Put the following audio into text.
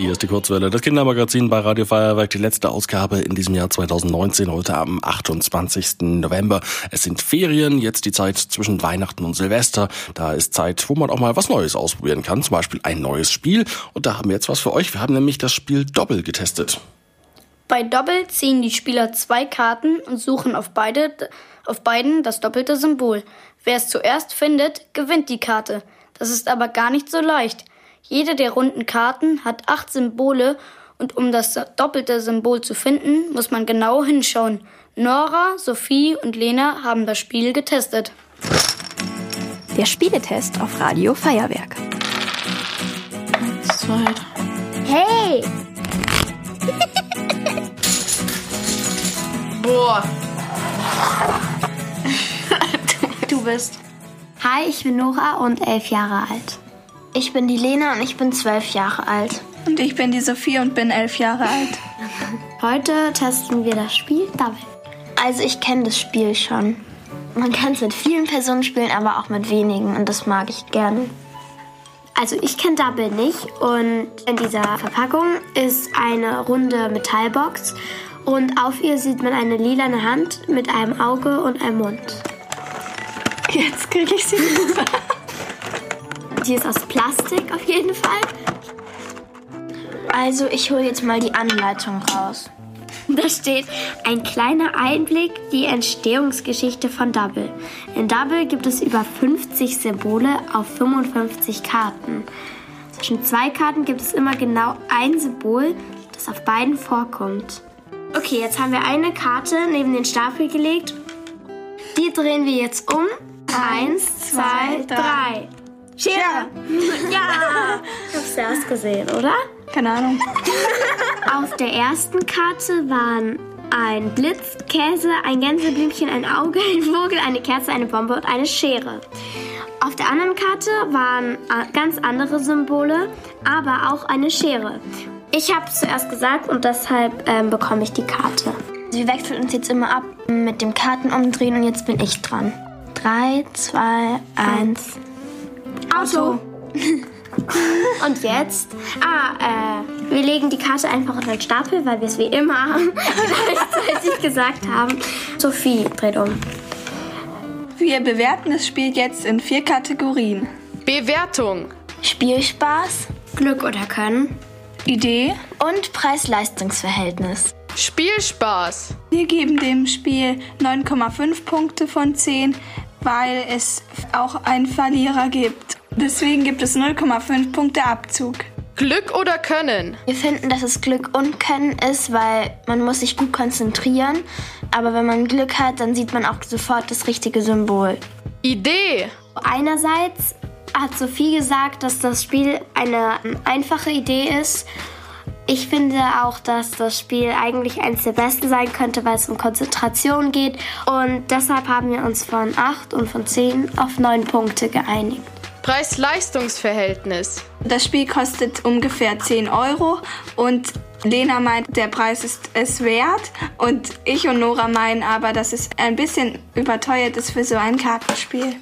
Hier ist die Kurzwelle, das Kindermagazin bei Radio Feuerwerk, die letzte Ausgabe in diesem Jahr 2019, heute am 28. November. Es sind Ferien, jetzt die Zeit zwischen Weihnachten und Silvester. Da ist Zeit, wo man auch mal was Neues ausprobieren kann, zum Beispiel ein neues Spiel. Und da haben wir jetzt was für euch. Wir haben nämlich das Spiel Doppel getestet. Bei Doppel ziehen die Spieler zwei Karten und suchen auf, beide, auf beiden das doppelte Symbol. Wer es zuerst findet, gewinnt die Karte. Das ist aber gar nicht so leicht. Jede der runden Karten hat acht Symbole und um das doppelte Symbol zu finden, muss man genau hinschauen. Nora, Sophie und Lena haben das Spiel getestet. Der Spieletest auf Radio Feuerwerk. Eins, zwei, drei. Hey! Boah. Du bist. Hi, ich bin Nora und elf Jahre alt. Ich bin die Lena und ich bin zwölf Jahre alt. Und ich bin die Sophie und bin elf Jahre alt. Heute testen wir das Spiel Double. Also ich kenne das Spiel schon. Man kann es mit vielen Personen spielen, aber auch mit wenigen und das mag ich gerne. Also ich kenne Double nicht und in dieser Verpackung ist eine runde Metallbox und auf ihr sieht man eine lilane Hand mit einem Auge und einem Mund. Jetzt kriege ich sie. Die ist aus Plastik auf jeden Fall. Also ich hole jetzt mal die Anleitung raus. Da steht ein kleiner Einblick die Entstehungsgeschichte von Double. In Double gibt es über 50 Symbole auf 55 Karten. Zwischen zwei Karten gibt es immer genau ein Symbol, das auf beiden vorkommt. Okay, jetzt haben wir eine Karte neben den Stapel gelegt. Die drehen wir jetzt um. Eins, zwei, drei. Schere! Ja! Hab's erst gesehen, oder? Keine Ahnung. Auf der ersten Karte waren ein Blitz, Käse, ein Gänseblümchen, ein Auge, ein Vogel, eine Kerze, eine Bombe und eine Schere. Auf der anderen Karte waren äh, ganz andere Symbole, aber auch eine Schere. Ich habe es zuerst gesagt und deshalb ähm, bekomme ich die Karte. Wir wechseln uns jetzt immer ab mit dem Kartenumdrehen und jetzt bin ich dran. Drei, zwei, eins. Auto. Und jetzt? Ah, äh, wir legen die Karte einfach unter den Stapel, weil wir es wie immer gleichzeitig gesagt haben. Sophie dreht um. Wir bewerten das Spiel jetzt in vier Kategorien. Bewertung. Spielspaß Glück oder Können. Idee. und Preis-Leistungs-Verhältnis. Spielspaß. Wir geben dem Spiel 9,5 Punkte von 10, weil es auch einen Verlierer gibt. Deswegen gibt es 0,5 Punkte Abzug. Glück oder Können. Wir finden, dass es Glück und Können ist, weil man muss sich gut konzentrieren. Aber wenn man Glück hat, dann sieht man auch sofort das richtige Symbol. Idee. Einerseits hat Sophie gesagt, dass das Spiel eine einfache Idee ist. Ich finde auch, dass das Spiel eigentlich eines der besten sein könnte, weil es um Konzentration geht. Und deshalb haben wir uns von 8 und von 10 auf 9 Punkte geeinigt. Preis-Leistungs-Verhältnis. Das Spiel kostet ungefähr 10 Euro und Lena meint, der Preis ist es wert und ich und Nora meinen aber, dass es ein bisschen überteuert ist für so ein Kartenspiel.